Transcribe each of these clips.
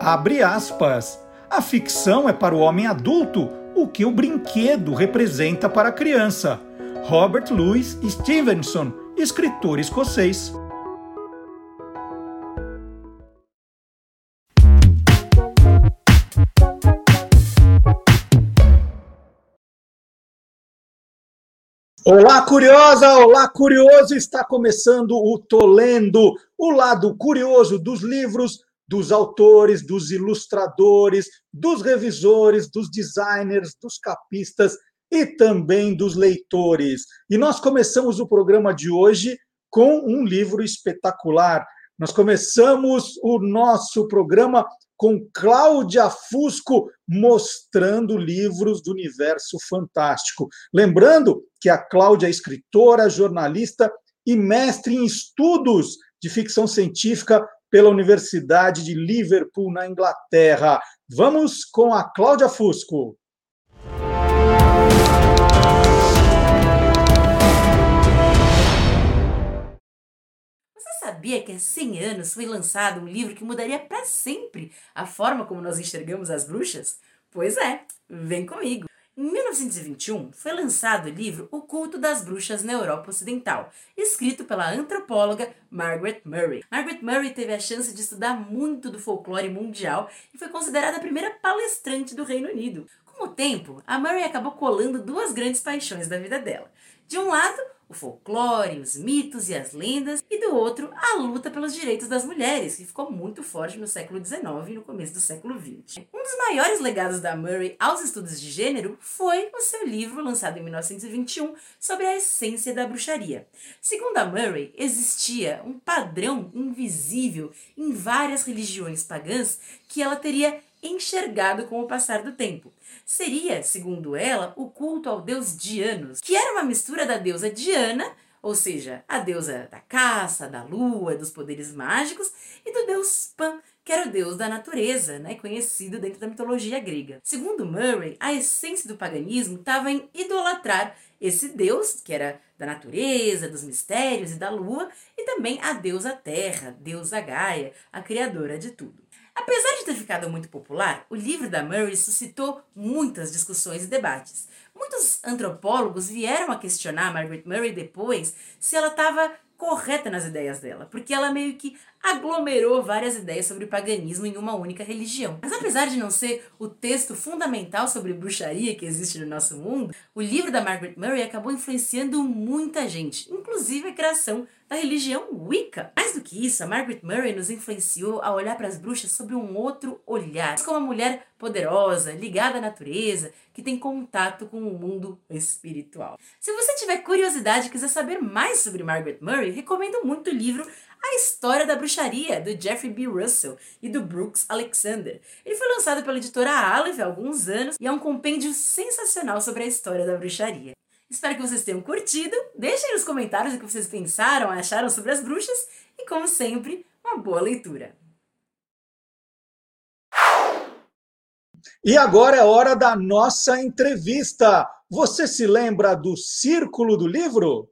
Abre aspas. A ficção é para o homem adulto o que o brinquedo representa para a criança. Robert Louis Stevenson, escritor escocês. Olá, curiosa! Olá, curioso! Está começando o Tolendo, o lado curioso dos livros, dos autores, dos ilustradores, dos revisores, dos designers, dos capistas e também dos leitores. E nós começamos o programa de hoje com um livro espetacular. Nós começamos o nosso programa com Cláudia Fusco mostrando livros do universo fantástico. Lembrando que a Cláudia é escritora, jornalista e mestre em estudos de ficção científica pela Universidade de Liverpool, na Inglaterra. Vamos com a Cláudia Fusco. Sabia que há 100 anos foi lançado um livro que mudaria para sempre a forma como nós enxergamos as bruxas? Pois é, vem comigo. Em 1921, foi lançado o livro O Culto das Bruxas na Europa Ocidental, escrito pela antropóloga Margaret Murray. Margaret Murray teve a chance de estudar muito do folclore mundial e foi considerada a primeira palestrante do Reino Unido. Com o tempo, a Murray acabou colando duas grandes paixões da vida dela. De um lado, o folclore, os mitos e as lendas, e do outro, a luta pelos direitos das mulheres, que ficou muito forte no século XIX e no começo do século XX. Um dos maiores legados da Murray aos estudos de gênero foi o seu livro, lançado em 1921, sobre a essência da bruxaria. Segundo a Murray, existia um padrão invisível em várias religiões pagãs que ela teria enxergado com o passar do tempo seria, segundo ela, o culto ao deus Dianos, que era uma mistura da deusa Diana, ou seja, a deusa da caça, da lua, dos poderes mágicos, e do deus Pan, que era o deus da natureza, né, conhecido dentro da mitologia grega. Segundo Murray, a essência do paganismo estava em idolatrar esse deus, que era da natureza, dos mistérios e da lua, e também a deusa Terra, deusa Gaia, a criadora de tudo. Apesar de ter ficado muito popular, o livro da Murray suscitou muitas discussões e debates. Muitos antropólogos vieram a questionar Margaret Murray depois se ela estava correta nas ideias dela, porque ela meio que aglomerou várias ideias sobre paganismo em uma única religião. Mas apesar de não ser o texto fundamental sobre bruxaria que existe no nosso mundo, o livro da Margaret Murray acabou influenciando muita gente, inclusive a criação da religião Wicca. Mais do que isso, a Margaret Murray nos influenciou a olhar para as bruxas sob um outro olhar, como uma mulher poderosa, ligada à natureza, que tem contato com o mundo espiritual. Se você tiver curiosidade e quiser saber mais sobre Margaret Murray, recomendo muito o livro a História da Bruxaria, do Jeffrey B. Russell e do Brooks Alexander. Ele foi lançado pela editora Aleph há alguns anos e é um compêndio sensacional sobre a história da bruxaria. Espero que vocês tenham curtido. Deixem nos comentários o que vocês pensaram, acharam sobre as bruxas e, como sempre, uma boa leitura. E agora é hora da nossa entrevista. Você se lembra do Círculo do Livro?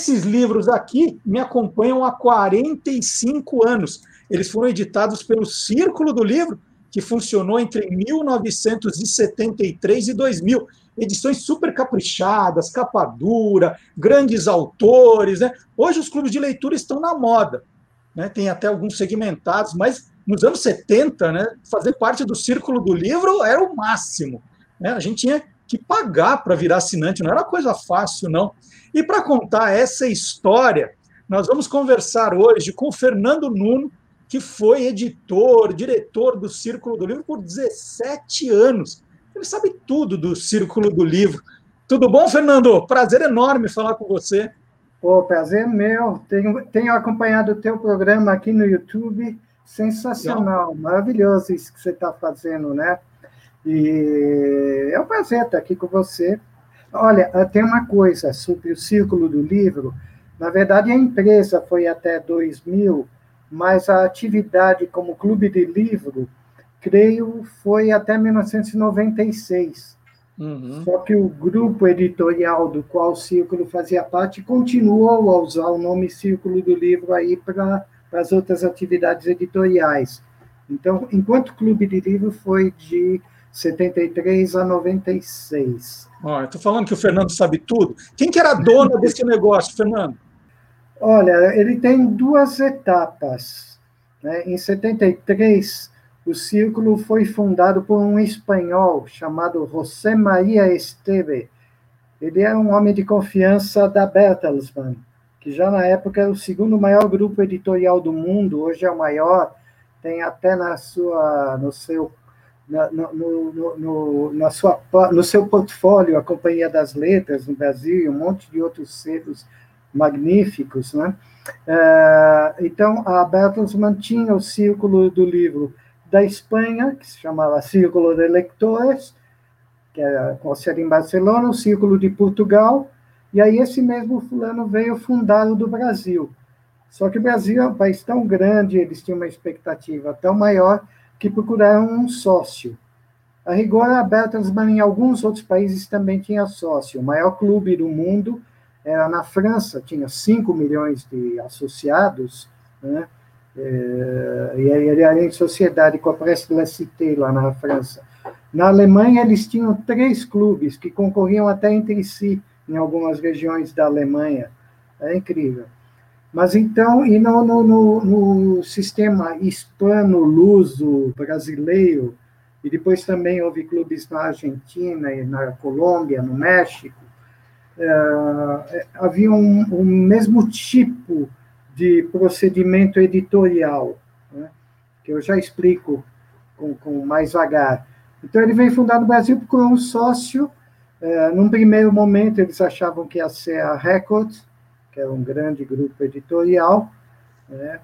Esses livros aqui me acompanham há 45 anos. Eles foram editados pelo Círculo do Livro, que funcionou entre 1973 e 2000. Edições super caprichadas, capa dura, grandes autores. Né? Hoje os clubes de leitura estão na moda. Né? Tem até alguns segmentados, mas nos anos 70, né, fazer parte do Círculo do Livro era o máximo. Né? A gente tinha que pagar para virar assinante, não era coisa fácil, não. E para contar essa história, nós vamos conversar hoje com o Fernando Nuno, que foi editor, diretor do Círculo do Livro por 17 anos. Ele sabe tudo do Círculo do Livro. Tudo bom, Fernando? Prazer enorme falar com você. O prazer meu. Tenho, tenho acompanhado o teu programa aqui no YouTube. Sensacional, maravilhoso isso que você está fazendo, né? E é um prazer estar aqui com você Olha, tem uma coisa sobre o círculo do livro. Na verdade, a empresa foi até 2000, mas a atividade como clube de livro, creio, foi até 1996. Uhum. Só que o grupo editorial do qual o Círculo fazia parte continuou a usar o nome Círculo do Livro aí para as outras atividades editoriais. Então, enquanto Clube de Livro foi de 73 a 96. Olha, estou falando que o Fernando sabe tudo. Quem que era dona desse negócio, Fernando? Olha, ele tem duas etapas. Né? Em 73, o Círculo foi fundado por um espanhol chamado José Maria Esteve. Ele é um homem de confiança da Bertelsmann, que já na época era o segundo maior grupo editorial do mundo, hoje é o maior, tem até na sua, no seu no, no, no, na sua, no seu portfólio a Companhia das Letras no Brasil e um monte de outros selos magníficos, né? É, então, a Bertelsmann tinha o Círculo do Livro da Espanha, que se chamava Círculo de Lectores, que era com sede em Barcelona, o Círculo de Portugal, e aí esse mesmo fulano veio fundar o do Brasil. Só que o Brasil é um país tão grande, eles tinham uma expectativa tão maior, que procuraram um sócio. A rigor, a Bertelsmann em alguns outros países também tinha sócio. O maior clube do mundo era na França, tinha 5 milhões de associados, né? É, e ele era em sociedade com a Presse la Cité, lá na França. Na Alemanha, eles tinham três clubes que concorriam até entre si em algumas regiões da Alemanha. É incrível. Mas então, e no, no, no, no sistema hispano-luso brasileiro, e depois também houve clubes na Argentina e na Colômbia, no México, é, havia um, um, mesmo tipo de procedimento editorial, né, que eu já explico com, com mais vagar. Então, ele veio fundar no Brasil por um sócio. É, num primeiro momento, eles achavam que ia ser a Record, que era um grande grupo editorial, né,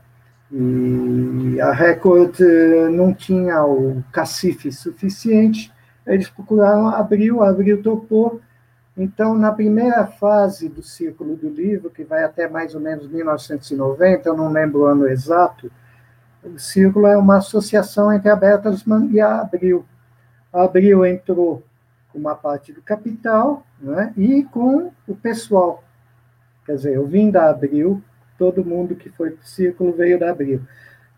e a Record eh, não tinha o cacife suficiente, eles procuraram Abril, Abril topou, então, na primeira fase do Círculo do Livro, que vai até mais ou menos 1990, eu não lembro o ano exato, o Círculo é uma associação entre a Bertelsmann e a Abril. A Abril entrou com uma parte do capital né, e com o pessoal. Quer dizer, eu vim da Abril, todo mundo que foi para o Círculo veio da Abril.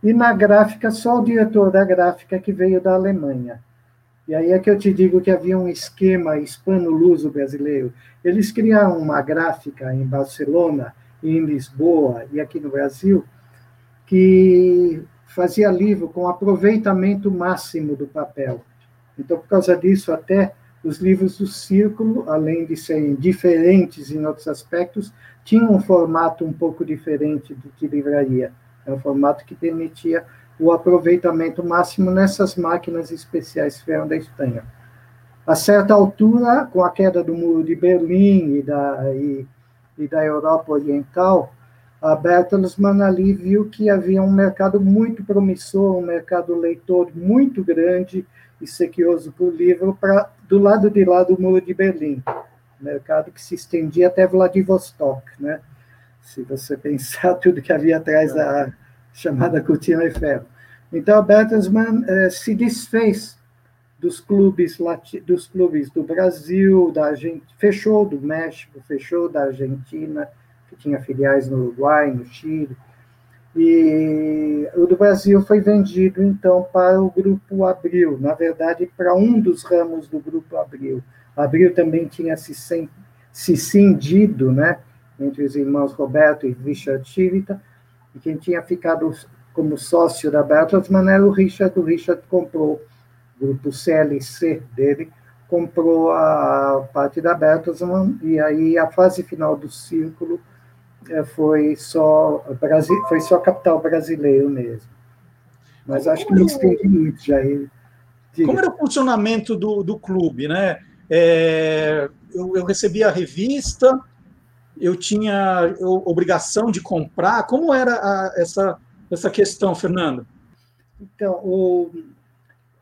E na gráfica, só o diretor da gráfica que veio da Alemanha. E aí é que eu te digo que havia um esquema hispano-luso brasileiro. Eles criaram uma gráfica em Barcelona, em Lisboa e aqui no Brasil, que fazia livro com aproveitamento máximo do papel. Então, por causa disso, até os livros do Círculo, além de serem diferentes em outros aspectos, tinham um formato um pouco diferente do que livraria. É um formato que permitia o aproveitamento máximo nessas máquinas especiais que vieram da Espanha. A certa altura, com a queda do muro de Berlim e da, e, e da Europa Oriental, a Bertelsmann ali viu que havia um mercado muito promissor, um mercado leitor muito grande e sequioso para o livro, pra, do lado de lá do muro de Berlim, mercado que se estendia até Vladivostok, né? se você pensar tudo que havia atrás da chamada cortina de ferro. Então, a Bertelsmann eh, se desfez dos clubes, dos clubes do Brasil, da Argentina, fechou do México, fechou da Argentina, que tinha filiais no Uruguai, no Chile, e o do Brasil foi vendido, então, para o Grupo Abril, na verdade, para um dos ramos do Grupo Abril. Abril também tinha se, se cindido, né, entre os irmãos Roberto e Richard Chivita, e quem tinha ficado como sócio da Bertelsmann era o Richard. O Richard comprou, o grupo CLC dele, comprou a parte da Bertelsmann, e aí a fase final do círculo foi só, foi só capital brasileiro mesmo. Mas acho que não estendi muito já. Como era o funcionamento do, do clube, né? É, eu, eu recebi a revista, eu tinha obrigação de comprar. Como era a, essa, essa questão, Fernando? Então, o,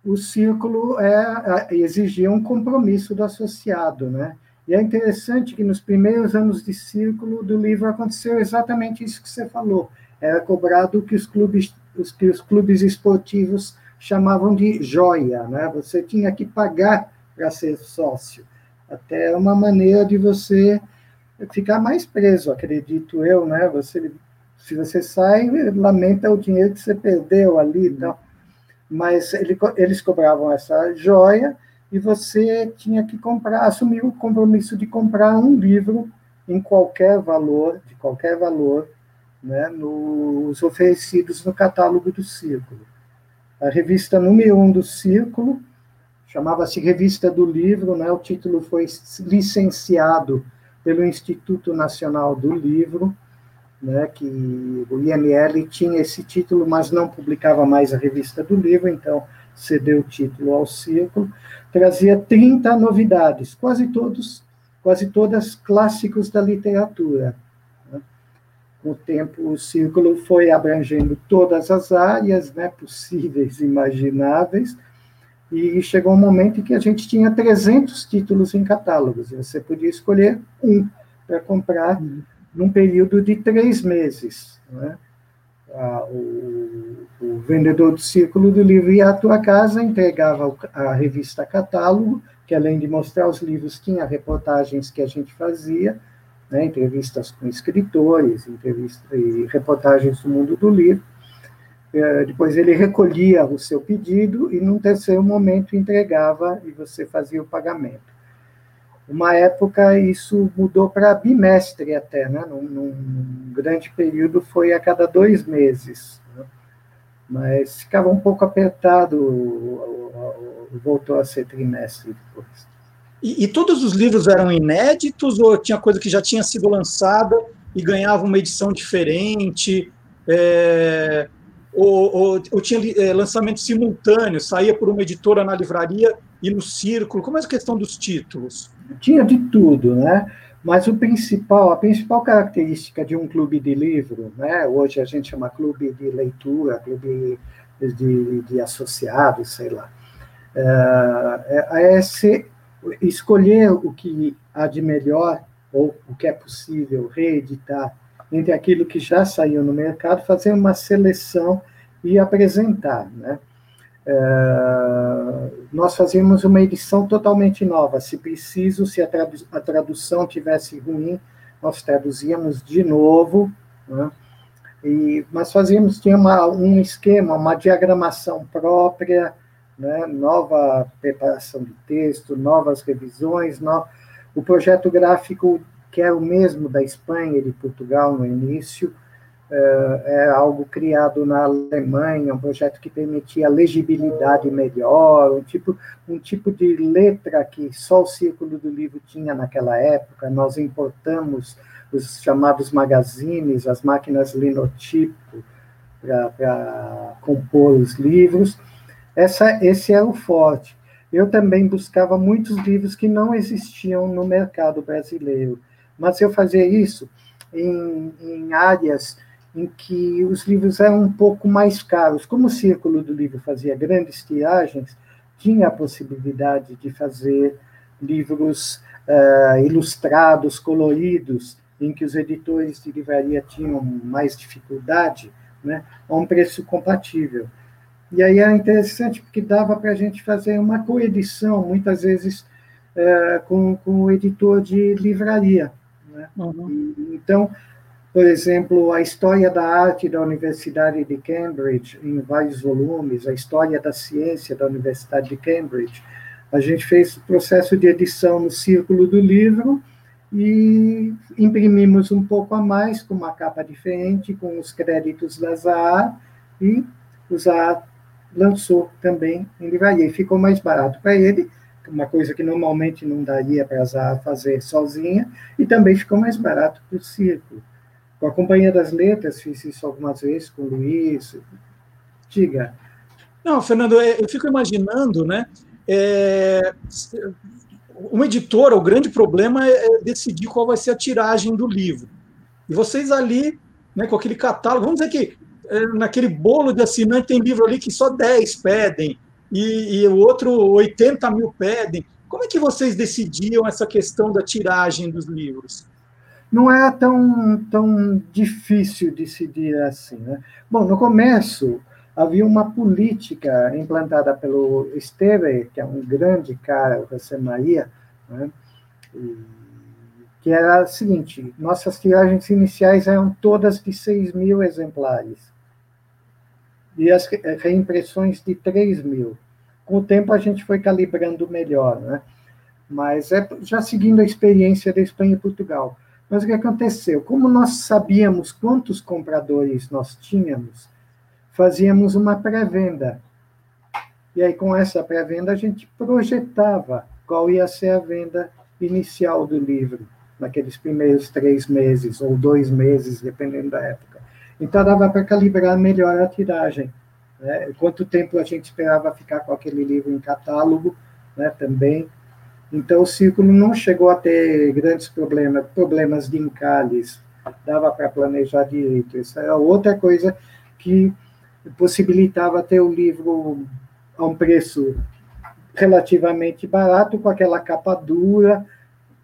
o círculo é, exigia um compromisso do associado, né? E é interessante que nos primeiros anos de círculo do livro aconteceu exatamente isso que você falou. Era cobrado o que os clubes, os que os clubes esportivos chamavam de joia, né? Você tinha que pagar para ser sócio. Até uma maneira de você ficar mais preso, acredito eu, né? Você, se você sai, lamenta o dinheiro que você perdeu ali, então. Mas ele, eles cobravam essa joia e você tinha que comprar, assumir o compromisso de comprar um livro em qualquer valor, de qualquer valor, né, nos oferecidos no catálogo do Círculo. A revista número um do Círculo chamava-se Revista do Livro, né, o título foi licenciado pelo Instituto Nacional do Livro, né, que o INL tinha esse título, mas não publicava mais a Revista do Livro, então cedeu o título ao Círculo, trazia 30 novidades, quase todos, quase todas clássicos da literatura. Né? Com o tempo, o Círculo foi abrangendo todas as áreas né, possíveis, imagináveis, e chegou um momento em que a gente tinha 300 títulos em catálogos, e você podia escolher um para comprar uhum. num período de três meses. Né? O, o, vendedor do círculo do livro ia à tua casa, entregava a revista Catálogo, que além de mostrar os livros, tinha reportagens que a gente fazia, né, entrevistas com escritores, entrevistas e reportagens do mundo do livro. É, depois ele recolhia o seu pedido e, num terceiro momento, entregava e você fazia o pagamento. Uma época isso mudou para bimestre até, né? Num, num, grande período foi a cada dois meses. Né? Mas ficava um pouco apertado, voltou a ser trimestre depois. E, e, todos os livros eram inéditos ou tinha coisa que já tinha sido lançada e ganhava uma edição diferente? É, ou, ou, ou, tinha é, lançamento simultâneo, saía por uma editora na livraria e no círculo? Como é a questão dos títulos? tinha de tudo, né? Mas o principal, a principal característica de um clube de livro, né? Hoje a gente chama clube de leitura, clube de, de associados, sei lá, é, é, é escolher o que há de melhor ou o que é possível reeditar entre aquilo que já saiu no mercado, fazer uma seleção e apresentar, né? É, nós fazíamos uma edição totalmente nova. Se preciso, se a, tradu a tradução tivesse ruim, nós traduzíamos de novo, né? e, mas fazíamos, tinha uma, um esquema, uma diagramação própria, né? nova preparação de texto, novas revisões, no... o projeto gráfico, que era o mesmo da Espanha e de Portugal no início, é, é algo criado na Alemanha, um projeto que permitia legibilidade melhor, um tipo, um tipo de letra que só o Círculo do Livro tinha naquela época. Nós importamos os chamados magazines, as máquinas linotipo, para compor os livros. Essa, esse é o forte. Eu também buscava muitos livros que não existiam no mercado brasileiro, mas eu fazia isso em, em áreas em que os livros eram um pouco mais caros. Como o Círculo do Livro fazia grandes tiragens, tinha a possibilidade de fazer livros uh, ilustrados, coloridos, em que os editores de livraria tinham mais dificuldade, né, a um preço compatível. E aí era interessante porque dava para a gente fazer uma coedição, muitas vezes uh, com, com o editor de livraria. Né? Uhum. então, por exemplo, a história da arte da Universidade de Cambridge, em vários volumes, a história da ciência da Universidade de Cambridge. A gente fez o processo de edição no Círculo do Livro e imprimimos um pouco a mais, com uma capa diferente, com os créditos da Zahar, e o Zahar lançou também em livraria. E ficou mais barato para ele, uma coisa que normalmente não daria para a Zahar fazer sozinha, e também ficou mais barato para o Círculo. Com a Companhia das Letras, fiz isso algumas vezes com o Luiz. Diga. Não, Fernando, é, eu fico imaginando, né? É, uma editora, o grande problema é decidir qual vai ser a tiragem do livro. E vocês ali, né, com aquele catálogo, vamos dizer que é, naquele bolo de assinante tem livro ali que só 10 pedem, e, e o outro 80 mil pedem. Como é que vocês decidiam essa questão da tiragem dos livros? Não era tão, tão difícil decidir assim. Né? Bom, no começo, havia uma política implantada pelo Esteve, que é um grande cara, o José Maria, né? que era a seguinte: nossas tiragens iniciais eram todas de 6 mil exemplares, e as reimpressões de 3 mil. Com o tempo, a gente foi calibrando melhor, né? mas é já seguindo a experiência da Espanha e Portugal. Mas o que aconteceu? Como nós sabíamos quantos compradores nós tínhamos, fazíamos uma pré-venda. E aí, com essa pré-venda, a gente projetava qual ia ser a venda inicial do livro, naqueles primeiros três meses, ou dois meses, dependendo da época. Então, dava para calibrar melhor a tiragem. Né? Quanto tempo a gente esperava ficar com aquele livro em catálogo, né, também. Então, o círculo não chegou a ter grandes problemas, problemas de encalhes, dava para planejar direito. Isso era outra coisa que possibilitava ter o livro a um preço relativamente barato, com aquela capa dura,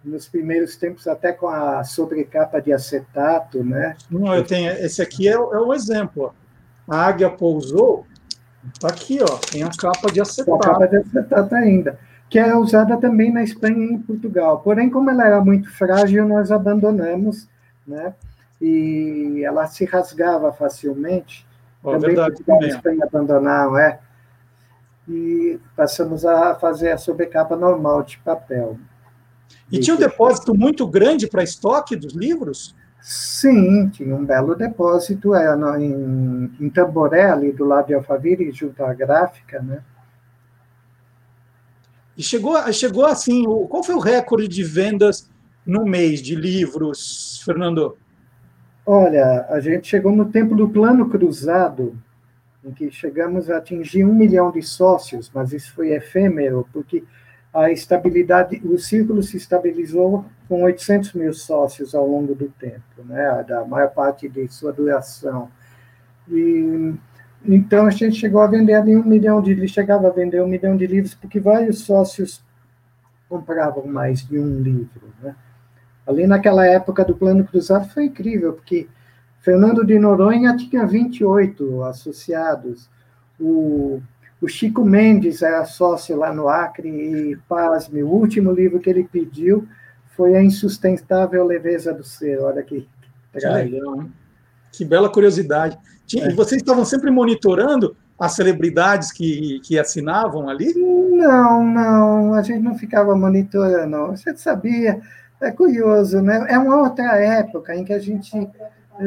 nos primeiros tempos até com a sobrecapa de acetato, né? Não, eu tenho, esse aqui é, é um exemplo. A águia pousou, está aqui, ó, tem a capa de acetato. A capa de acetato ainda, que é usada também na Espanha e em Portugal. Porém, como ela era muito frágil, nós abandonamos, né? E ela se rasgava facilmente, Oh, também verdade, também. Espanha abandonaram, é. E passamos a fazer a sobrecapa normal de papel. E, e tinha um depósito muito grande para estoque dos livros? Sim, tinha um belo depósito é, em, em Tamboré, ali do lado de Alphaville, junto à gráfica, né? E chegou, chegou assim, qual foi o recorde de vendas no mês de livros, Fernando? Olha, a gente chegou no tempo do plano cruzado, em que chegamos a atingir um milhão de sócios, mas isso foi efêmero, porque a estabilidade, o círculo se estabilizou com 800 mil sócios ao longo do tempo, né, da maior parte de sua duração. E então a gente chegou a vender ali um milhão de chegava a vender um milhão de livros porque vários sócios compravam mais de um livro, né? Ali naquela época do Plano Cruzado foi incrível, porque Fernando de Noronha tinha 28 associados, o, o Chico Mendes era sócio lá no Acre, e, pasme, o último livro que ele pediu foi A Insustentável Leveza do Ser. Olha que, legal, Que bela curiosidade. Tinha, é. Vocês estavam sempre monitorando as celebridades que, que assinavam ali? Não, não, a gente não ficava monitorando, gente sabia é curioso, né? É uma outra época em que a gente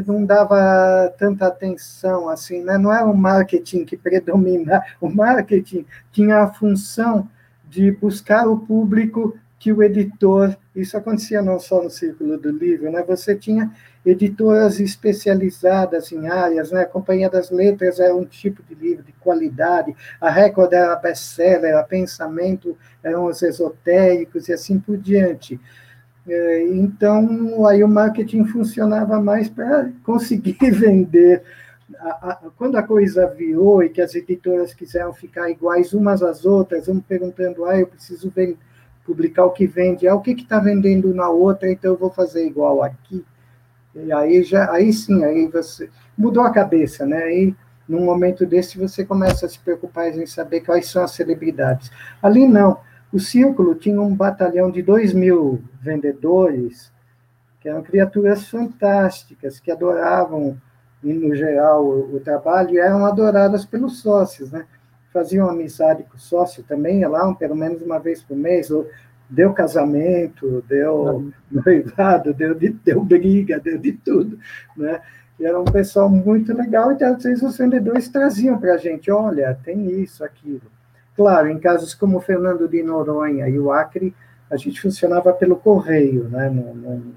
não dava tanta atenção assim, né? Não era o marketing que predominava. O marketing tinha a função de buscar o público que o editor. Isso acontecia não só no círculo do livro, né? Você tinha editoras especializadas em áreas, né? A Companhia das Letras era um tipo de livro de qualidade, a Record era best-seller, a Pensamento eram os esotéricos e assim por diante. É, então, aí o marketing funcionava mais para conseguir vender. quando a coisa virou e que as editoras quiseram ficar iguais umas às outras, um perguntando, ah, eu preciso publicar o que vende, ah, o que está vendendo na outra, então eu vou fazer igual aqui. E aí, já, aí sim, aí você mudou a cabeça, né? Aí, num momento desse, você começa a se preocupar em saber quais são as celebridades. Ali não o Círculo tinha um batalhão de dois mil vendedores, que eram criaturas fantásticas, que adoravam, no geral, o, o trabalho e eram adoradas pelos sócios, né? Faziam amizade com o sócio também, lá pelo menos uma vez por mês, ou deu casamento, deu noivado, deu, deu briga, deu de tudo, né? E era um pessoal muito legal, então às vezes os vendedores traziam para a gente, olha, tem isso, aquilo. Claro, em casos como o Fernando de Noronha e o Acre, a gente funcionava pelo correio, né, no, no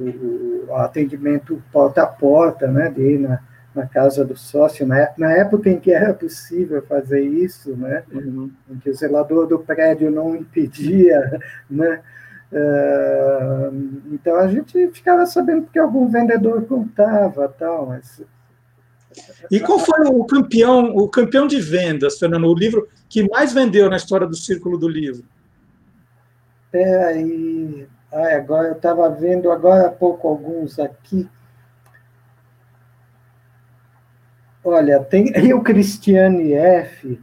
o, atendimento porta a porta, né, de ir na, na casa do sócio, na, na, época em que era possível fazer isso, né, uhum. em que o zelador do prédio não impedia, né, uh, então a gente ficava sabendo porque algum vendedor contava, tal, mas e qual foi o campeão, o campeão de vendas, Fernando? O livro que mais vendeu na história do Círculo do Livro? Peraí. Ai, agora eu estava vendo agora há pouco alguns aqui. Olha, tem e o Cristiane F.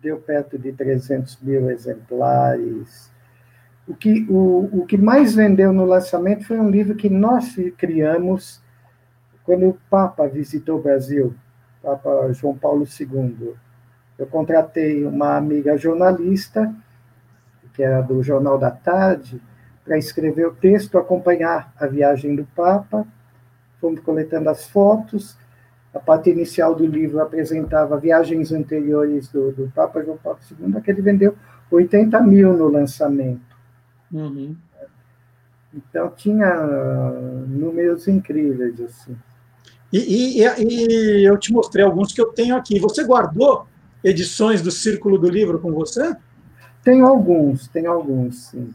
Deu perto de 300 mil exemplares. O que, o, o que mais vendeu no lançamento foi um livro que nós criamos quando o Papa visitou o Brasil, Papa João Paulo II. Eu contratei uma amiga jornalista, que era do Jornal da Tarde, para escrever o texto, acompanhar a viagem do Papa. Fomos coletando as fotos. A parte inicial do livro apresentava viagens anteriores do, do Papa João Paulo II, que ele vendeu 80 mil no lançamento. Uhum. Então, tinha uh, números incríveis. Assim. E, e, e, eu te mostrei alguns que eu tenho aqui. Você guardou edições do Círculo do Livro com você? Tenho alguns, tenho alguns, sim.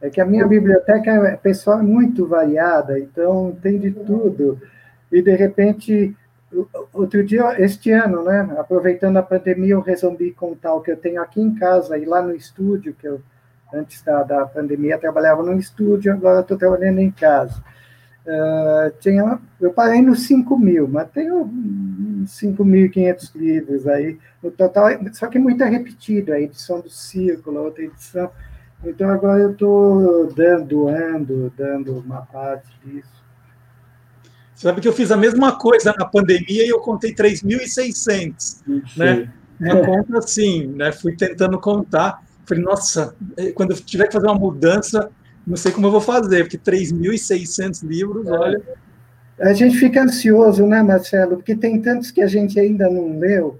É que a minha biblioteca é pessoal é muito variada, então tem de tudo. E de repente, outro dia, este ano, né, aproveitando a pandemia, eu resolvi contar o que eu tenho aqui em casa e lá no estúdio, que eu antes da, da pandemia trabalhava no estúdio, agora estou trabalhando em casa. Uh, tinha, eu parei nos 5 mil, mas tenho 5.500 livros aí no total, só que muito é repetido, a edição do Círculo, outra edição. Então agora eu estou dando, doando, dando uma parte disso. Sabe que eu fiz a mesma coisa na pandemia e eu contei 3.600, né? Uma conta assim, né? Fui tentando contar. Falei, nossa, eh, quando eu tiver que fazer uma mudança, não sei como eu vou fazer, porque 3.600 livros, é. olha. A gente fica ansioso, né, Marcelo? Porque tem tantos que a gente ainda não leu.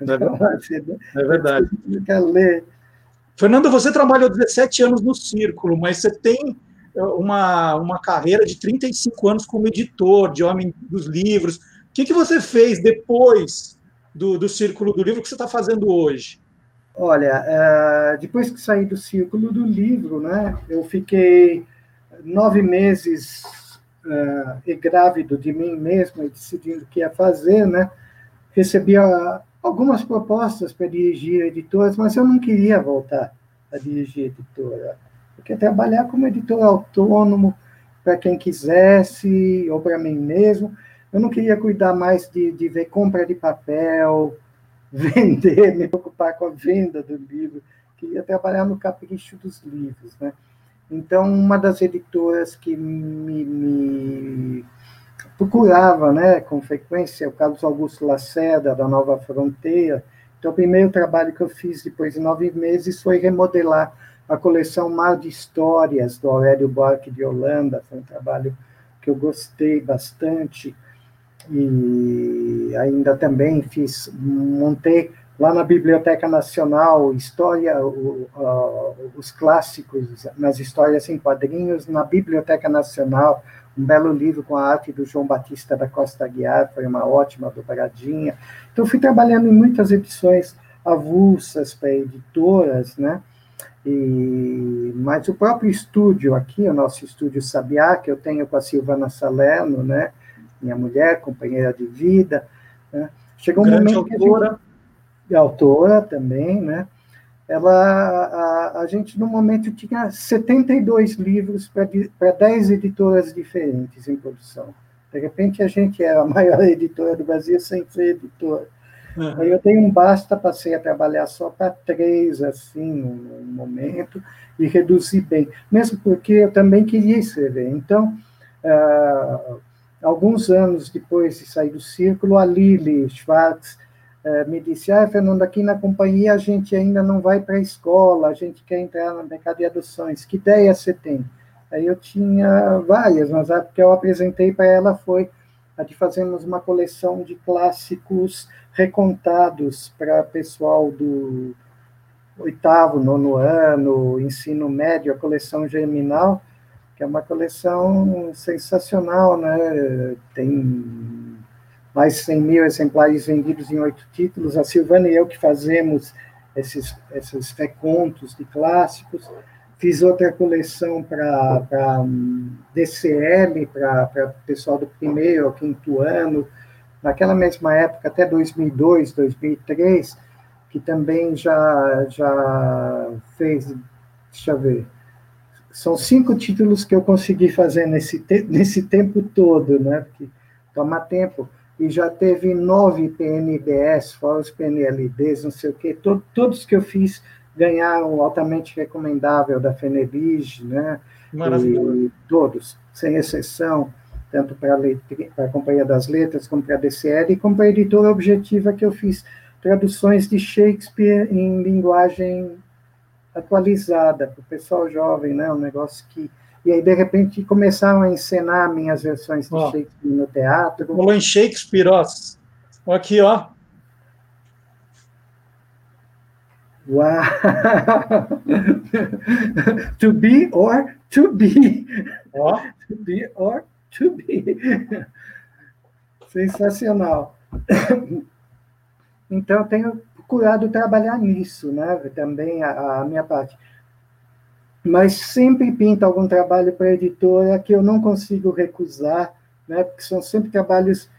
É verdade. É verdade. Fica ler. Fernando, você trabalhou 17 anos no Círculo, mas você tem uma, uma carreira de 35 anos como editor, de homem dos livros. O que, que você fez depois do, do Círculo do Livro que você está fazendo hoje? Olha, uh, depois que saí do Círculo do Livro, né, eu fiquei nove meses uh, e grávido de mim mesmo e decidindo o que ia fazer, né? Recebia algumas propostas para dirigir editoras, mas eu não queria voltar a dirigir editora. Queria trabalhar como editor autônomo para quem quisesse ou para mim mesmo. Eu não queria cuidar mais de, de ver compra de papel, vender, me preocupar com a venda do livro. Queria trabalhar no capricho dos livros, né? Então, uma das editoras que me, me procurava né, com frequência é o Carlos Augusto Lacerda, da Nova Fronteira. Então, o primeiro trabalho que eu fiz depois de nove meses foi remodelar a coleção Mar de Histórias, do Aurélio Borque de Holanda. Foi um trabalho que eu gostei bastante. E ainda também fiz, montei lá na Biblioteca Nacional, história, o, uh, os clássicos nas histórias em quadrinhos, na Biblioteca Nacional, um belo livro com a arte do João Batista da Costa Aguiar, foi uma ótima dobradinha. Então, fui trabalhando em muitas edições avulsas para editoras, né? E, mas o próprio estúdio aqui, o nosso estúdio Sabiá, que eu tenho com a Silvana Salerno, né? Minha mulher, companheira de vida, né? Chegou um Grande momento autora. que a gente autora também, né? Ela, a, a gente, no momento, tinha 72 livros para 10 editoras diferentes em produção. De repente, a gente era a maior editora do Brasil sem ser editora. Uhum. Eu tenho um basta, passei a trabalhar só para três, assim, no, no, momento, e reduzi bem. Mesmo porque eu também queria escrever. Então, uh, alguns anos depois de sair do círculo, a Lili Schwartz é, me disse, ah, Fernando, aqui na companhia a gente ainda não vai para a escola, a gente quer entrar no mercado de adoções, que ideia você tem? Aí eu tinha várias, mas a que eu apresentei para ela foi a de fazermos uma coleção de clássicos recontados para pessoal do oitavo, nono ano, ensino médio, a coleção Germinal, que é uma coleção sensacional, né? Tem mais de 100 mil exemplares vendidos em oito títulos. A Silvana e eu que fazemos esses, esses recontos de clássicos. Fiz outra coleção para DCL, para pessoal do primeiro ao quinto ano, naquela mesma época, até 2002, 2003, que também já, já fez deixa eu ver, são cinco títulos que eu consegui fazer nesse, te nesse tempo todo, né? Porque toma tempo. E já teve nove PNBS, fora os PNLDs, não sei o quê. Todo, todos que eu fiz ganharam altamente recomendável da FENELIGE, né? Maravilhoso. E todos, sem exceção, tanto para a Companhia das Letras, como para a DCL, e como para a editora objetiva que eu fiz traduções de Shakespeare em linguagem atualizada para o pessoal jovem, né? Um negócio que e aí de repente começaram a encenar minhas versões de Shakespeare no teatro. Falou em Shakespeare, ó. Aqui, ó. Uau! to be or to be. Ó. To be or to be. Sensacional. Então, eu tenho procurado trabalhar nisso, né? Também a, a minha parte. Mas sempre pinta algum trabalho para a editora que eu não consigo recusar, né? Porque são sempre trabalhos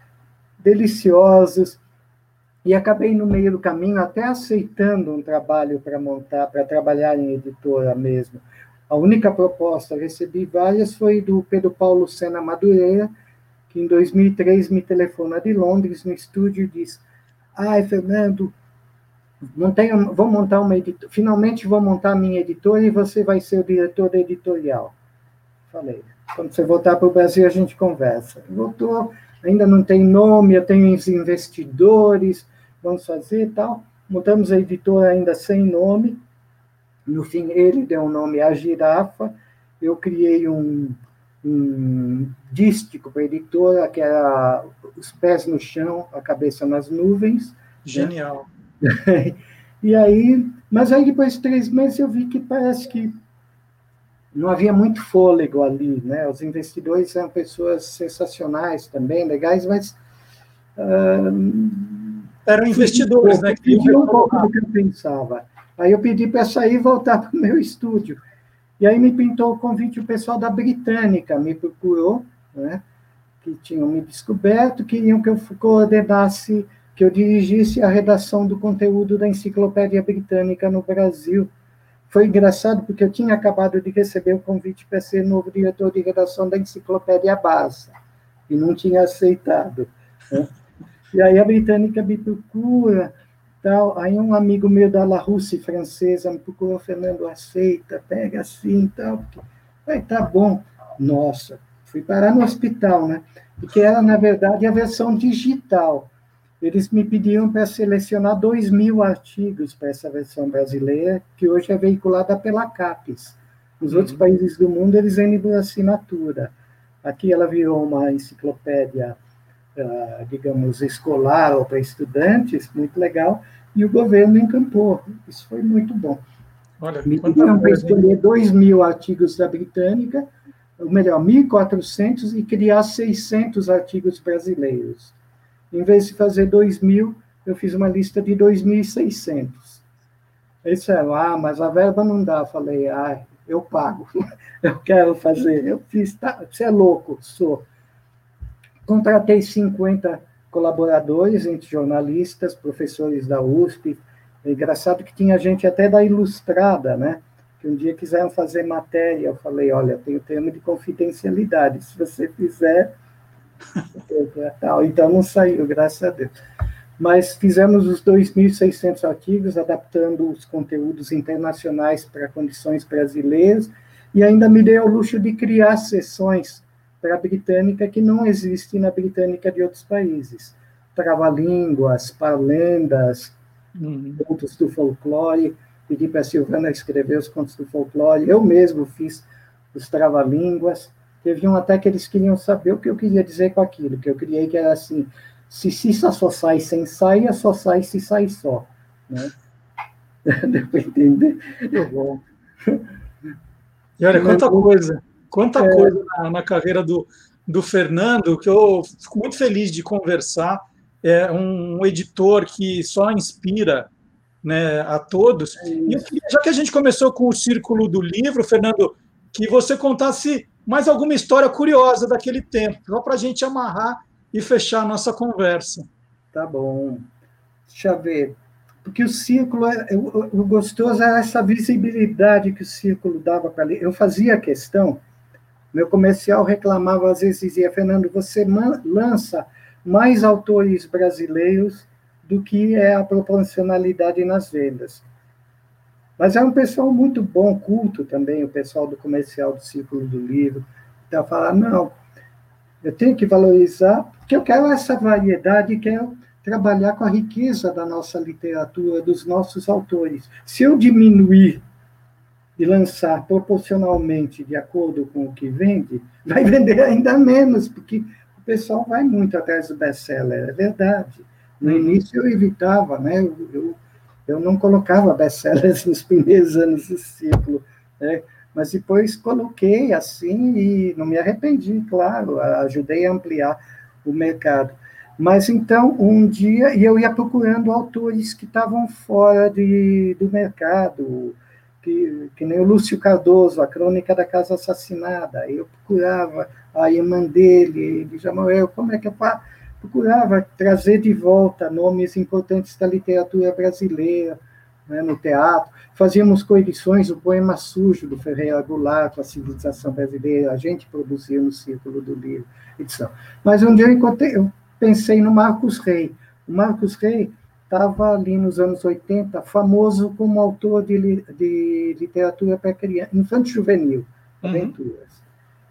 deliciosos. E acabei no meio do caminho até aceitando um trabalho para montar, para trabalhar em editora mesmo. A única proposta, recebi várias, foi do Pedro Paulo Sena Madureira, que em 2003 me telefona de Londres no estúdio e diz: Ai, Fernando, montei, vou montar uma editora, finalmente vou montar a minha editora e você vai ser o diretor editorial. Falei, quando você voltar para o Brasil a gente conversa. Voltou, ainda não tem nome, eu tenho os investidores, vamos fazer e tal. Montamos a editora ainda sem nome. No fim, ele deu o um nome à girafa. Eu criei um, um dístico para a editora, que era os pés no chão, a cabeça nas nuvens. Genial. Né? e aí, mas aí depois de três meses eu vi que parece que não havia muito fôlego ali, né? Os investidores eram pessoas sensacionais também, legais, mas uh, eram investidores, né? Que um pouco do que eu pensava. Aí eu pedi para sair e voltar para o meu estúdio. E aí me pintou o convite, o pessoal da Britânica me procurou, né? que tinham me descoberto, queriam que eu coordenasse, que eu dirigisse a redação do conteúdo da Enciclopédia Britânica no Brasil. Foi engraçado porque eu tinha acabado de receber o convite para ser novo diretor de redação da Enciclopédia Bassa, e não tinha aceitado. Né? E aí a Britânica me procura, tal. Aí um amigo meu da La Russe francesa me procurou, Fernando, aceita, pega assim, tal. Falei, tá bom. Nossa, fui parar no hospital, né? Porque era, na verdade, a versão digital. Eles me pediam para selecionar dois mil artigos para essa versão brasileira, que hoje é veiculada pela CAPES. Nos uhum. outros países do mundo, eles vendem por assinatura. Aqui ela virou uma enciclopédia uh, digamos, escolar ou para estudantes, muito legal, e o governo encampou. Isso foi muito bom. Olha, Me pediram para escolher 2 mil artigos da Britânica, ou melhor, 1.400, e criar 600 artigos brasileiros. Em vez de fazer 2 mil, eu fiz uma lista de 2.600. Eles disseram, ah, mas a verba não dá. Falei, ah, eu pago, eu quero fazer. Eu fiz, tá, você é louco, sou. Contratei 50 colaboradores, entre jornalistas, professores da USP. É engraçado que tinha gente até da Ilustrada, né? Que um dia quiseram fazer matéria. Eu falei: olha, tem o termo de confidencialidade. Se você fizer. Então não saiu, graças a Deus. Mas fizemos os 2.600 artigos, adaptando os conteúdos internacionais para condições brasileiras, e ainda me dei o luxo de criar sessões para a britânica que não existe na britânica de outros países. Trava-línguas, parlendas, uhum. contos do folclore. Pedi para a Silvana escrever os contos do folclore. Eu mesmo fiz os trava-línguas. Teve um até que eles queriam saber o que eu queria dizer com aquilo, que eu criei que era assim, se se só sai sem saia, só sai se sai só. Né? Deu para entender? bom. E olha, quanta coisa. Quanta é. coisa na, na, carreira do, do Fernando, que eu fico muito feliz de conversar. É um editor que só inspira né, a todos. É e eu queria, já que a gente começou com o Círculo do Livro, Fernando, que você contasse mais alguma história curiosa daquele tempo, só para a gente amarrar e fechar a nossa conversa. Tá bom. Deixa eu ver. porque o círculo, o gostoso era essa visibilidade que o círculo dava para ele. Eu fazia questão, meu comercial reclamava, às vezes dizia, Fernando, você lança mais autores brasileiros do que é a proporcionalidade nas vendas. Mas é um pessoal muito bom, culto também, o pessoal do comercial do Círculo do Livro. Então, falar, não, eu tenho que valorizar, porque eu quero essa variedade, quero trabalhar com a riqueza da nossa literatura, dos nossos autores. Se eu diminuir e lançar proporcionalmente de acordo com o que vende, vai vender ainda menos, porque o pessoal vai muito atrás do best-seller, é verdade. No uhum. início eu evitava, né? Eu, eu, eu não colocava best-sellers nos primeiros anos do ciclo, né? mas depois coloquei assim e não me arrependi, claro, ajudei a ampliar o mercado. Mas então, um dia, e eu ia procurando autores que estavam fora de, do mercado, que, que nem o Lúcio Cardoso, a Crônica da Casa Assassinada. Eu procurava a irmã dele, ele já morreu, como é que eu faço? Procurava trazer de volta nomes importantes da literatura brasileira, né, no teatro. Fazíamos coedições, o Poema Sujo, do Ferreira Goulart, com a civilização brasileira, a gente produzia no Círculo do Livro, edição. Mas um dia eu, encontrei, eu pensei no Marcos Rey. O Marcos Rey estava ali nos anos 80, famoso como autor de, de literatura para criança, infanto juvenil, uhum. aventuras.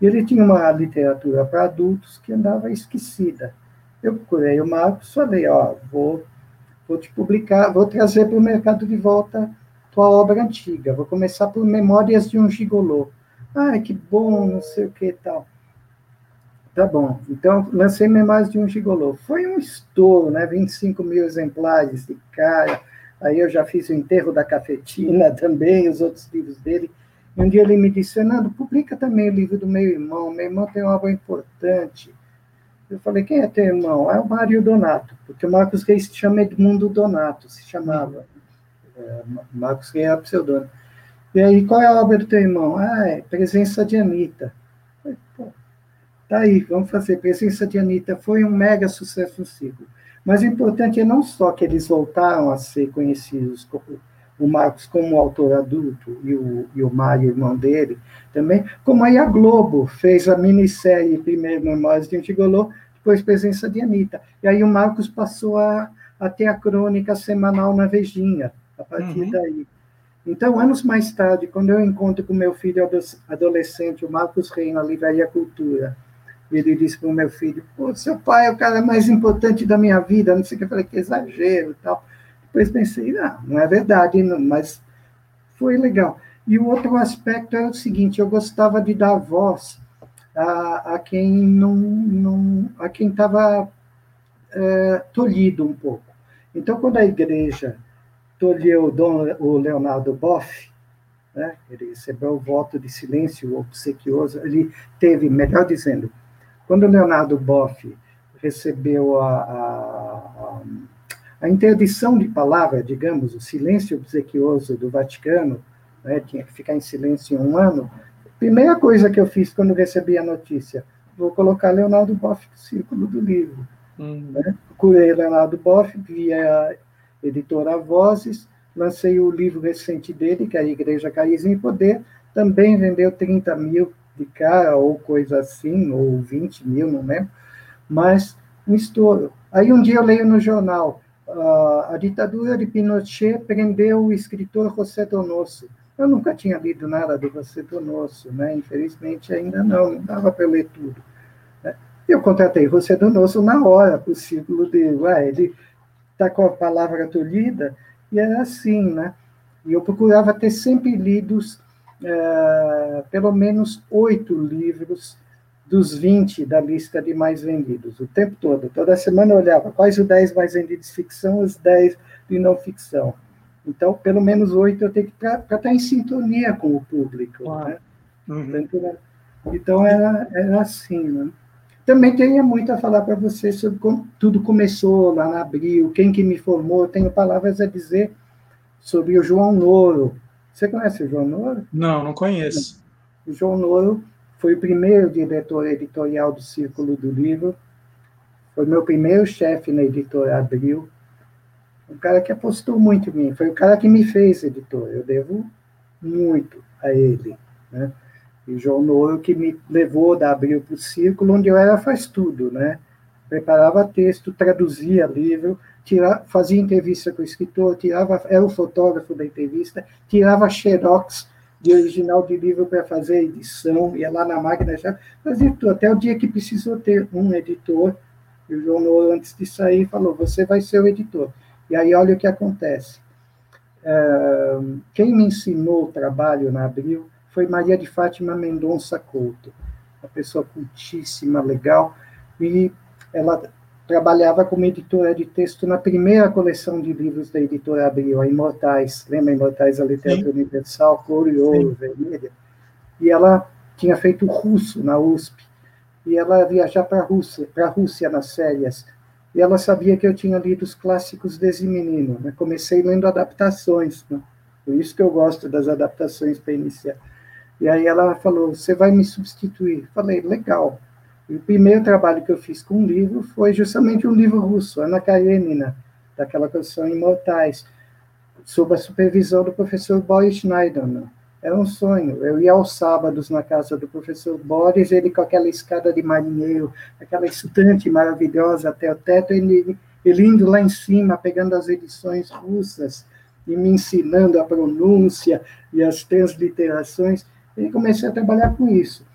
Uhum. Ele tinha uma literatura para adultos que andava esquecida. Eu procurei o Marcos, falei, ó, vou vou te publicar, vou trazer para o mercado de volta tua obra antiga. Vou começar por Memórias de um Gigolô. Ah, que bom, não sei o que tal. Tá bom. Então, lancei Memórias de um Gigolô. Foi um estouro, né? 25 mil exemplares de cara. Aí eu já fiz o enterro da cafetina também, os outros livros dele. E um dia ele me disse, Fernando, publica também o livro do meu irmão. Meu irmão tem uma obra importante. Eu falei, quem é teu irmão? É o Mário Donato, porque o Marcos Reis se chama Edmundo Donato, se chamava. É, Marcos Reis era pseudônimo. E aí, qual é a obra do teu irmão? Ah, é Presença de Anitta. Tá aí, vamos fazer. Presença de Anitta foi um mega sucesso no ciclo. Mas o importante é não só que eles voltaram a ser conhecidos o Marcos como autor adulto e o, e o Mário, irmão dele, também, como aí a Globo fez a minissérie primeiro Memórias de um Gigolô, depois Presença de Anitta. E aí o Marcos passou a, a ter a crônica semanal na Vejinha, a partir uhum. daí. Então, anos mais tarde, quando eu encontro com meu filho adolescente, o Marcos Rei, na Livraria Cultura, ele disse para o meu filho, Pô, seu pai é o cara mais importante da minha vida, não sei o que, eu falei, que exagero e tal. Depois pensei, não, não é verdade, não, mas foi legal. E o outro aspecto é o seguinte, eu gostava de dar voz a, a quem não, não a quem estava é, tolhido um pouco. Então, quando a igreja tolheu o Leonardo Boff, né, ele recebeu o voto de silêncio obsequioso, ele teve, melhor dizendo, quando Leonardo Boff recebeu a, a, a a interdição de palavra, digamos, o silêncio obsequioso do Vaticano, né, tinha que ficar em silêncio um ano. Primeira coisa que eu fiz quando recebi a notícia, vou colocar Leonardo Boff no círculo do livro. Uhum. Né? Procurei Leonardo Boff via editora Vozes, lancei o livro recente dele, que é a Igreja Carisma e Poder, também vendeu 30 mil de cara, ou coisa assim, ou 20 mil, não lembro, mas um estouro. Aí um dia eu leio no jornal, a ditadura de Pinochet prendeu o escritor José Donoso. Eu nunca tinha lido nada do José Donoso, né? infelizmente ainda não, não dava para ler tudo. Né? Eu contratei José Donoso na hora, o círculo dele. Ué, ele está com a palavra tolhida, e era assim, né? E eu procurava ter sempre lidos é, pelo menos oito livros dos 20 da lista de mais vendidos, o tempo todo. Toda semana eu olhava quais os 10 mais vendidos de ficção, os 10 de não ficção. Então, pelo menos oito eu tenho que para estar em sintonia com o público. Né? Uhum. Então, era, era assim. Né? Também teria muito a falar para você sobre como tudo começou lá na Abril, quem que me formou. Eu tenho palavras a dizer sobre o João Noro. Você conhece o João Noro? Não, não conheço. O João Noro foi o primeiro diretor editorial do Círculo do Livro, foi meu primeiro chefe na editora Abril. um cara que apostou muito em mim, foi o cara que me fez editor, eu devo muito a ele, né? E o João Nouro que me levou da Abril para o Círculo, onde eu era faz tudo, né? Preparava texto, traduzia livro, tira, fazia entrevista com o escritor, tirava, era o fotógrafo da entrevista, tirava xerox de original de livro para fazer edição, ia lá na máquina, já fazia tudo, até o dia que precisou ter um editor, o João Nouro, antes de sair, falou, você vai ser o editor. E aí olha o que acontece. Quem me ensinou o trabalho na Abril foi Maria de Fátima Mendonça Couto, uma pessoa cultíssima, legal, e ela trabalhava como editora de texto na primeira coleção de livros da editora Abril, a Imortais, lembra Imortais, a Literatura Sim. Universal, Cor e Ouro, Vermelha? E ela tinha feito russo na USP, e ela ia viajar para a Rússia, para a Rússia nas férias, e ela sabia que eu tinha lido os clássicos desde menino. Né? Comecei lendo adaptações, né? por isso que eu gosto das adaptações para iniciar. E aí ela falou: Você vai me substituir? Falei: Legal. E o primeiro trabalho que eu fiz com um livro foi justamente um livro russo, Ana Karenina, daquela coleção Imortais, sob a supervisão do professor Boris Schneiderman. Era um sonho. Eu ia aos sábados na casa do professor Boris, ele com aquela escada de marinheiro, aquela estante maravilhosa até o teto, ele, ele indo lá em cima, pegando as edições russas e me ensinando a pronúncia e as transliterações. E comecei a trabalhar com isso.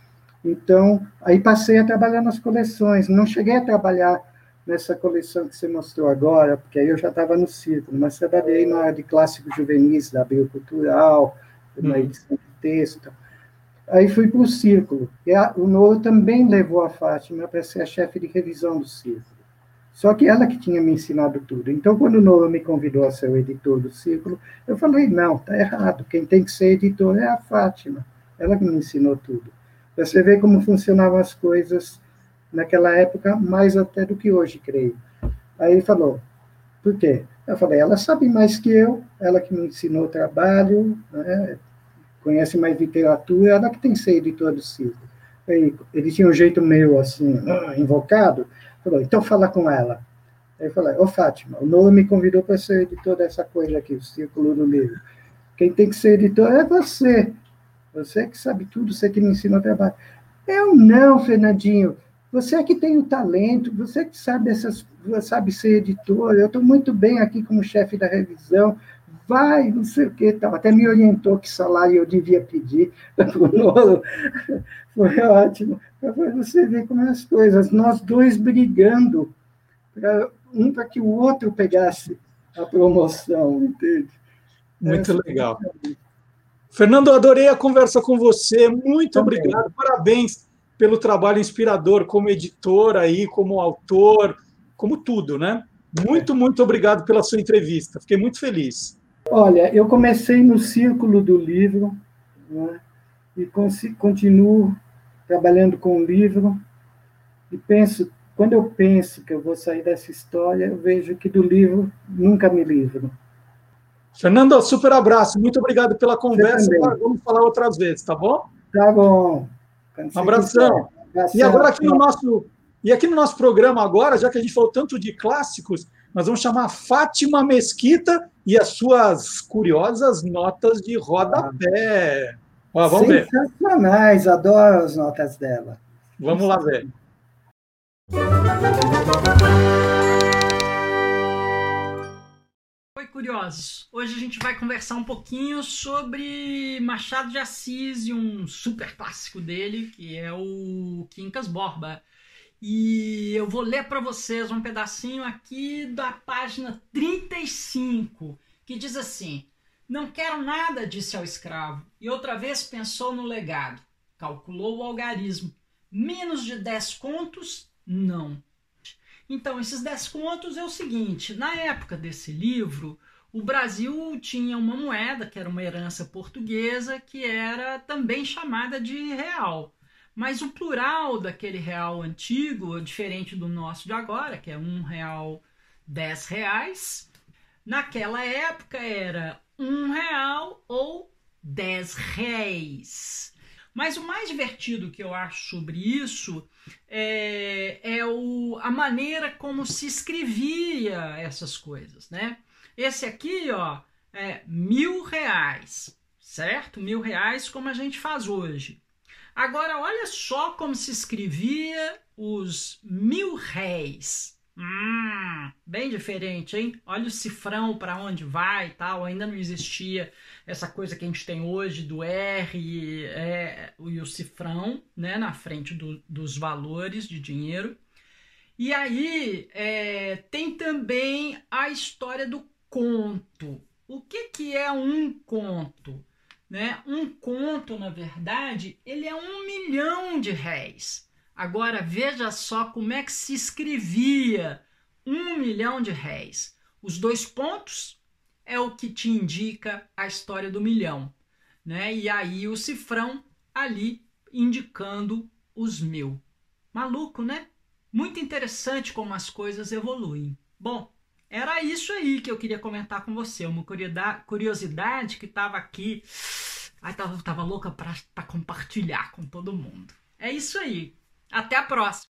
Então, aí passei a trabalhar nas coleções. Não cheguei a trabalhar nessa coleção que você mostrou agora, porque aí eu já estava no círculo, mas trabalhei na área de clássicos juvenis da Biocultural, na uhum. edição de texto. Aí fui para o Círculo. E a, o Noro também levou a Fátima para ser a chefe de revisão do Círculo. Só que ela que tinha me ensinado tudo. Então, quando o Noro me convidou a ser o editor do Círculo, eu falei, não, tá errado. Quem tem que ser editor é a Fátima. Ela que me ensinou tudo. Você ver como funcionavam as coisas naquela época, mais até do que hoje, creio. Aí ele falou, por quê? Eu falei, ela sabe mais que eu, ela que me ensinou o trabalho, né? conhece mais literatura, ela que tem que ser editora do ciclo. Aí, ele tinha um jeito meio assim, ah, invocado, falou, então fala com ela. Aí eu falei, ô Fátima, o Noah me convidou para ser editor dessa coisa aqui, o Círculo do Livro. Quem tem que ser editor é você. Você que sabe tudo, você que me ensina o trabalho. Eu não, Fernandinho. Você é que tem o talento, você que sabe essas, sabe ser editor. Eu estou muito bem aqui como chefe da revisão vai, não sei o que, tal. até me orientou que salário eu devia pedir. Foi ótimo. Para você ver como é as coisas, nós dois brigando, pra, um para que o outro pegasse a promoção, entende? Muito Essa legal. É Fernando, adorei a conversa com você. Muito Também. obrigado. Parabéns pelo trabalho inspirador como editor aí, como autor, como tudo, né? Muito, muito obrigado pela sua entrevista. Fiquei muito feliz. Olha, eu comecei no círculo do livro né, e continuo trabalhando com o livro e penso, quando eu penso que eu vou sair dessa história, eu vejo que do livro nunca me livro. Fernando, super abraço, muito obrigado pela conversa. Vamos falar outras vezes, tá bom? Tá bom. Um abração. abração. E agora aqui no nosso e aqui no nosso programa agora, já que a gente falou tanto de clássicos, nós vamos chamar Fátima Mesquita e as suas curiosas notas de rodapé. Ó, vamos Sensacionais, ver. adoro as notas dela. Vamos lá ver. Curiosos! Hoje a gente vai conversar um pouquinho sobre Machado de Assis e um super clássico dele, que é o Quincas Borba. E eu vou ler para vocês um pedacinho aqui da página 35, que diz assim: Não quero nada, disse ao escravo, e outra vez pensou no legado. Calculou o algarismo. Menos de 10 contos? Não. Então, esses 10 contos é o seguinte: na época desse livro, o Brasil tinha uma moeda, que era uma herança portuguesa, que era também chamada de real. Mas o plural daquele real antigo, diferente do nosso de agora, que é um real, dez reais, naquela época era um real ou dez réis. Mas o mais divertido que eu acho sobre isso é, é o, a maneira como se escrevia essas coisas, né? Esse aqui, ó, é mil reais, certo? Mil reais como a gente faz hoje. Agora, olha só como se escrevia os mil réis. Hum, bem diferente, hein? Olha o cifrão para onde vai e tal. Ainda não existia essa coisa que a gente tem hoje do R é, e o cifrão, né? Na frente do, dos valores de dinheiro. E aí é, tem também a história do conto. O que, que é um conto? Né? Um conto, na verdade, ele é um milhão de réis. Agora veja só como é que se escrevia um milhão de réis. Os dois pontos é o que te indica a história do milhão, né? E aí o cifrão ali indicando os mil. Maluco, né? Muito interessante como as coisas evoluem. Bom, era isso aí que eu queria comentar com você. Uma curiosidade que estava aqui. Ai, tava, tava louca para compartilhar com todo mundo. É isso aí. Até a próxima.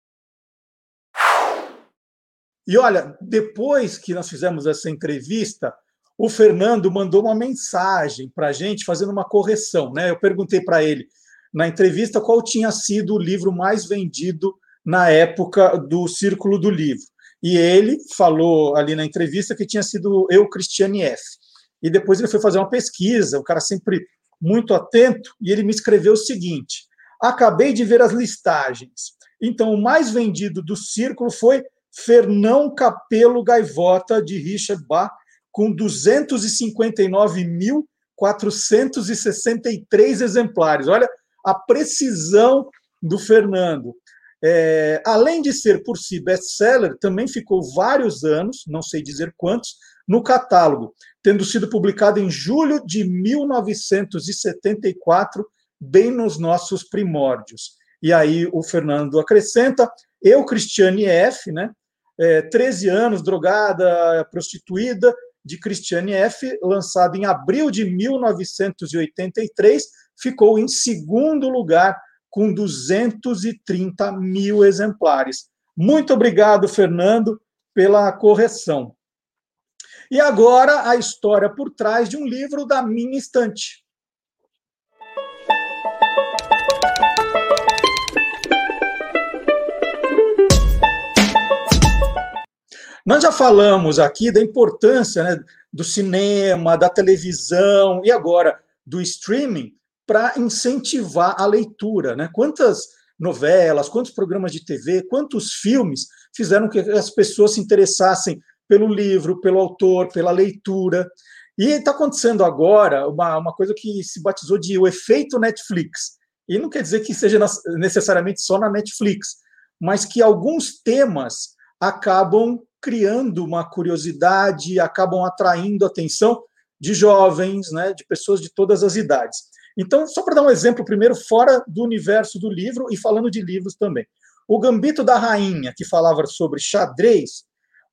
E olha, depois que nós fizemos essa entrevista, o Fernando mandou uma mensagem para a gente fazendo uma correção. Né? Eu perguntei para ele na entrevista qual tinha sido o livro mais vendido na época do Círculo do Livro. E ele falou ali na entrevista que tinha sido Eu, Cristiane F. E depois ele foi fazer uma pesquisa, o cara sempre muito atento, e ele me escreveu o seguinte: Acabei de ver as listagens. Então, o mais vendido do círculo foi Fernão Capelo Gaivota, de Richard Bach, com 259.463 exemplares. Olha a precisão do Fernando. É, além de ser por si best-seller, também ficou vários anos, não sei dizer quantos, no catálogo, tendo sido publicado em julho de 1974 bem nos nossos primórdios. E aí o Fernando acrescenta, eu, Cristiane F., né? É, 13 anos, drogada, prostituída, de Cristiane F., lançado em abril de 1983, ficou em segundo lugar com 230 mil exemplares. Muito obrigado, Fernando, pela correção. E agora a história por trás de um livro da minha estante. Nós já falamos aqui da importância né, do cinema, da televisão e agora do streaming para incentivar a leitura. Né? Quantas novelas, quantos programas de TV, quantos filmes fizeram que as pessoas se interessassem pelo livro, pelo autor, pela leitura. E está acontecendo agora uma, uma coisa que se batizou de o efeito Netflix. E não quer dizer que seja necessariamente só na Netflix, mas que alguns temas acabam criando uma curiosidade, acabam atraindo a atenção de jovens, né, de pessoas de todas as idades. Então, só para dar um exemplo, primeiro, fora do universo do livro e falando de livros também. O Gambito da Rainha, que falava sobre xadrez,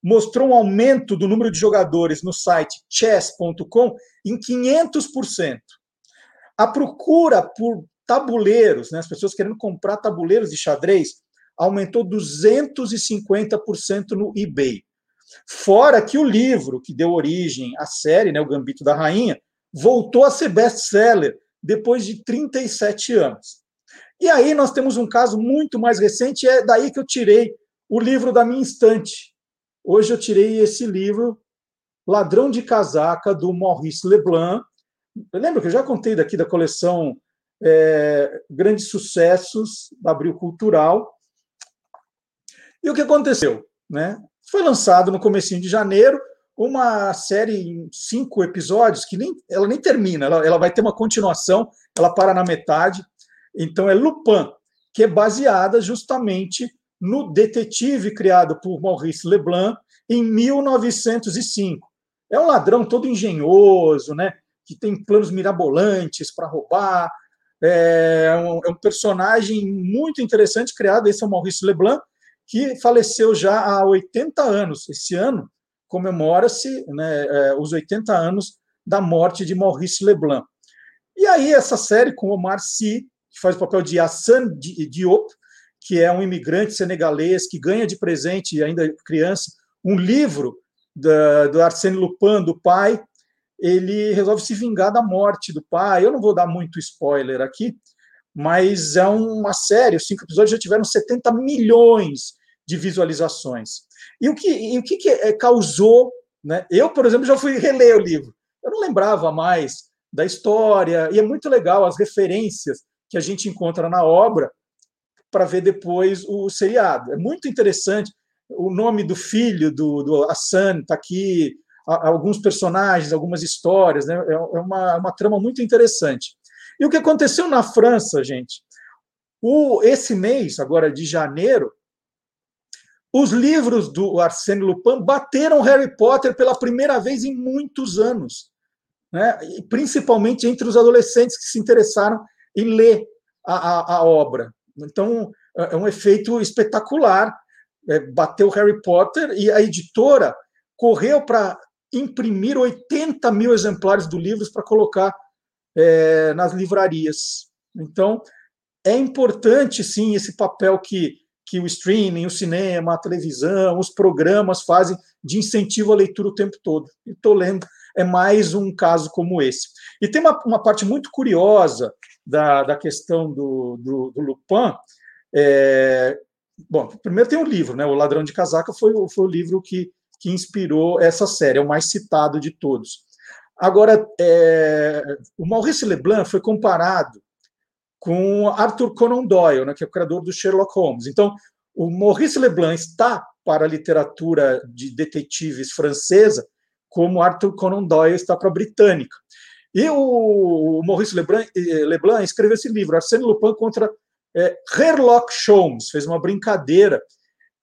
mostrou um aumento do número de jogadores no site chess.com em 500%. A procura por tabuleiros, né, as pessoas querendo comprar tabuleiros de xadrez, aumentou 250% no eBay. Fora que o livro que deu origem à série, né, O Gambito da Rainha, voltou a ser best-seller depois de 37 anos. E aí nós temos um caso muito mais recente, é daí que eu tirei o livro da minha estante. Hoje eu tirei esse livro, Ladrão de Casaca, do Maurice Leblanc. Lembra que eu já contei daqui da coleção é, Grandes Sucessos da Abril Cultural. E o que aconteceu? Né? Foi lançado no comecinho de janeiro uma série em cinco episódios que nem, ela nem termina, ela, ela vai ter uma continuação, ela para na metade. Então é Lupin, que é baseada justamente no detetive criado por Maurice Leblanc em 1905. É um ladrão todo engenhoso, né? Que tem planos mirabolantes para roubar. É um, é um, personagem muito interessante criado. Esse é o Maurice Leblanc que faleceu já há 80 anos. Esse ano comemora-se né, é, os 80 anos da morte de Maurice Leblanc. E aí essa série com Omar Sy que faz o papel de Hassan Diop, que é um imigrante senegalês que ganha de presente, ainda criança, um livro da, do Arsène Lupin, do pai. Ele resolve se vingar da morte do pai. Eu não vou dar muito spoiler aqui, mas é uma série, os cinco episódios já tiveram 70 milhões de visualizações. E o que, e o que, que é, causou? Né? Eu, por exemplo, já fui reler o livro. Eu não lembrava mais da história, e é muito legal as referências que a gente encontra na obra para ver depois o seriado. É muito interessante. O nome do filho do, do Hassan está aqui, alguns personagens, algumas histórias, né? é, é uma, uma trama muito interessante. E o que aconteceu na França, gente? O, esse mês, agora de janeiro, os livros do Arsène Lupin bateram Harry Potter pela primeira vez em muitos anos, né? principalmente entre os adolescentes que se interessaram em ler a, a, a obra. Então, é, é um efeito espetacular. É, bateu Harry Potter e a editora correu para imprimir 80 mil exemplares do livro para colocar é, nas livrarias. Então, é importante, sim, esse papel que, que o streaming, o cinema, a televisão, os programas fazem de incentivo à leitura o tempo todo. Estou lendo, é mais um caso como esse. E tem uma, uma parte muito curiosa da, da questão do, do, do Lupin. É, bom, primeiro tem o um livro, né? O Ladrão de Casaca foi, foi o livro que, que inspirou essa série, é o mais citado de todos. Agora, é, o Maurice Leblanc foi comparado com Arthur Conan Doyle, né, que é o criador do Sherlock Holmes. Então, o Maurice Leblanc está para a literatura de detetives francesa, como Arthur Conan Doyle está para a britânica. E o Maurice Leblanc, eh, Leblanc escreveu esse livro, Arsène Lupin contra é, Sherlock Holmes, fez uma brincadeira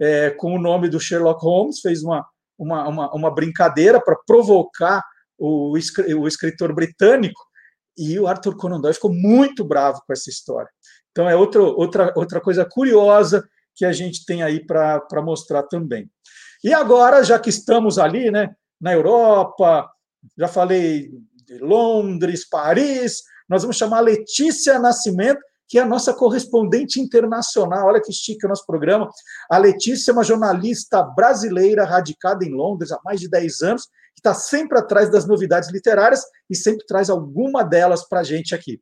é, com o nome do Sherlock Holmes, fez uma, uma, uma, uma brincadeira para provocar o, o escritor britânico, e o Arthur Conan Doyle ficou muito bravo com essa história. Então é outro, outra, outra coisa curiosa que a gente tem aí para mostrar também. E agora, já que estamos ali, né, na Europa, já falei de Londres, Paris, nós vamos chamar Letícia Nascimento, que é a nossa correspondente internacional. Olha que chique o nosso programa. A Letícia é uma jornalista brasileira radicada em Londres há mais de 10 anos, que está sempre atrás das novidades literárias e sempre traz alguma delas para a gente aqui.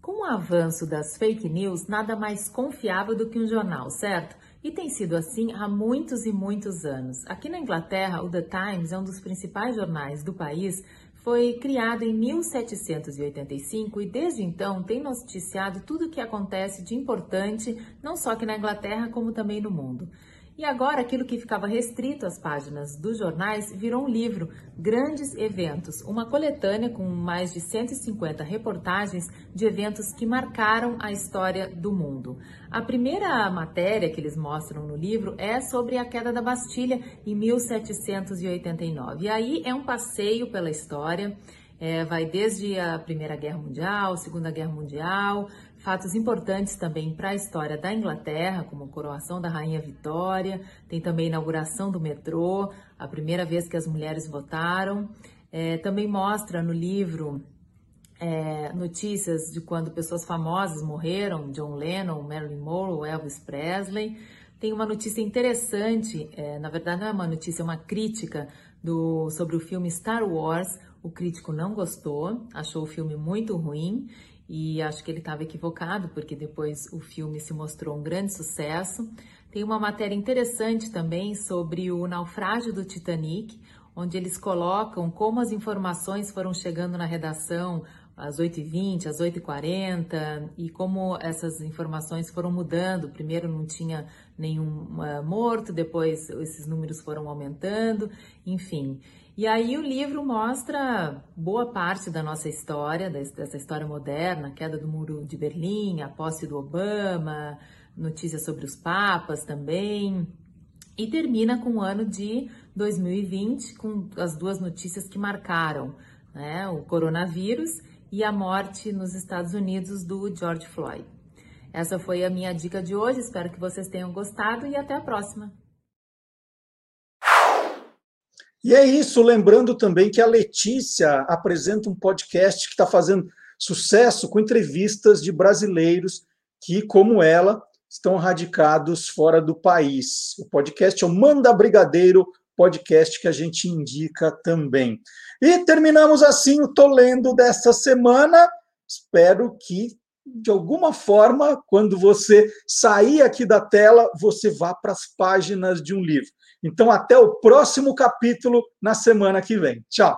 Com o avanço das fake news, nada mais confiável do que um jornal, certo? E tem sido assim há muitos e muitos anos. Aqui na Inglaterra, o The Times é um dos principais jornais do país. Foi criado em 1785 e desde então tem noticiado tudo o que acontece de importante, não só aqui na Inglaterra, como também no mundo. E agora aquilo que ficava restrito às páginas dos jornais virou um livro, Grandes Eventos, uma coletânea com mais de 150 reportagens de eventos que marcaram a história do mundo. A primeira matéria que eles mostram no livro é sobre a queda da Bastilha em 1789. E aí é um passeio pela história. É, vai desde a Primeira Guerra Mundial, Segunda Guerra Mundial, fatos importantes também para a história da Inglaterra, como a coroação da Rainha Vitória, tem também a inauguração do metrô, a primeira vez que as mulheres votaram. É, também mostra no livro é, notícias de quando pessoas famosas morreram, John Lennon, Marilyn Monroe, Elvis Presley. Tem uma notícia interessante, é, na verdade não é uma notícia, é uma crítica do, sobre o filme Star Wars. O crítico não gostou, achou o filme muito ruim e acho que ele estava equivocado, porque depois o filme se mostrou um grande sucesso. Tem uma matéria interessante também sobre o naufrágio do Titanic, onde eles colocam como as informações foram chegando na redação às 8h20, às 8h40 e como essas informações foram mudando. Primeiro não tinha nenhum uh, morto, depois esses números foram aumentando, enfim. E aí o livro mostra boa parte da nossa história, dessa história moderna, queda do muro de Berlim, a posse do Obama, notícias sobre os papas também. E termina com o ano de 2020, com as duas notícias que marcaram, né? O coronavírus e a morte nos Estados Unidos do George Floyd. Essa foi a minha dica de hoje, espero que vocês tenham gostado e até a próxima! E é isso, lembrando também que a Letícia apresenta um podcast que está fazendo sucesso com entrevistas de brasileiros que, como ela, estão radicados fora do país. O podcast é o Manda Brigadeiro, podcast que a gente indica também. E terminamos assim o Tolendo desta semana. Espero que, de alguma forma, quando você sair aqui da tela, você vá para as páginas de um livro. Então, até o próximo capítulo na semana que vem. Tchau!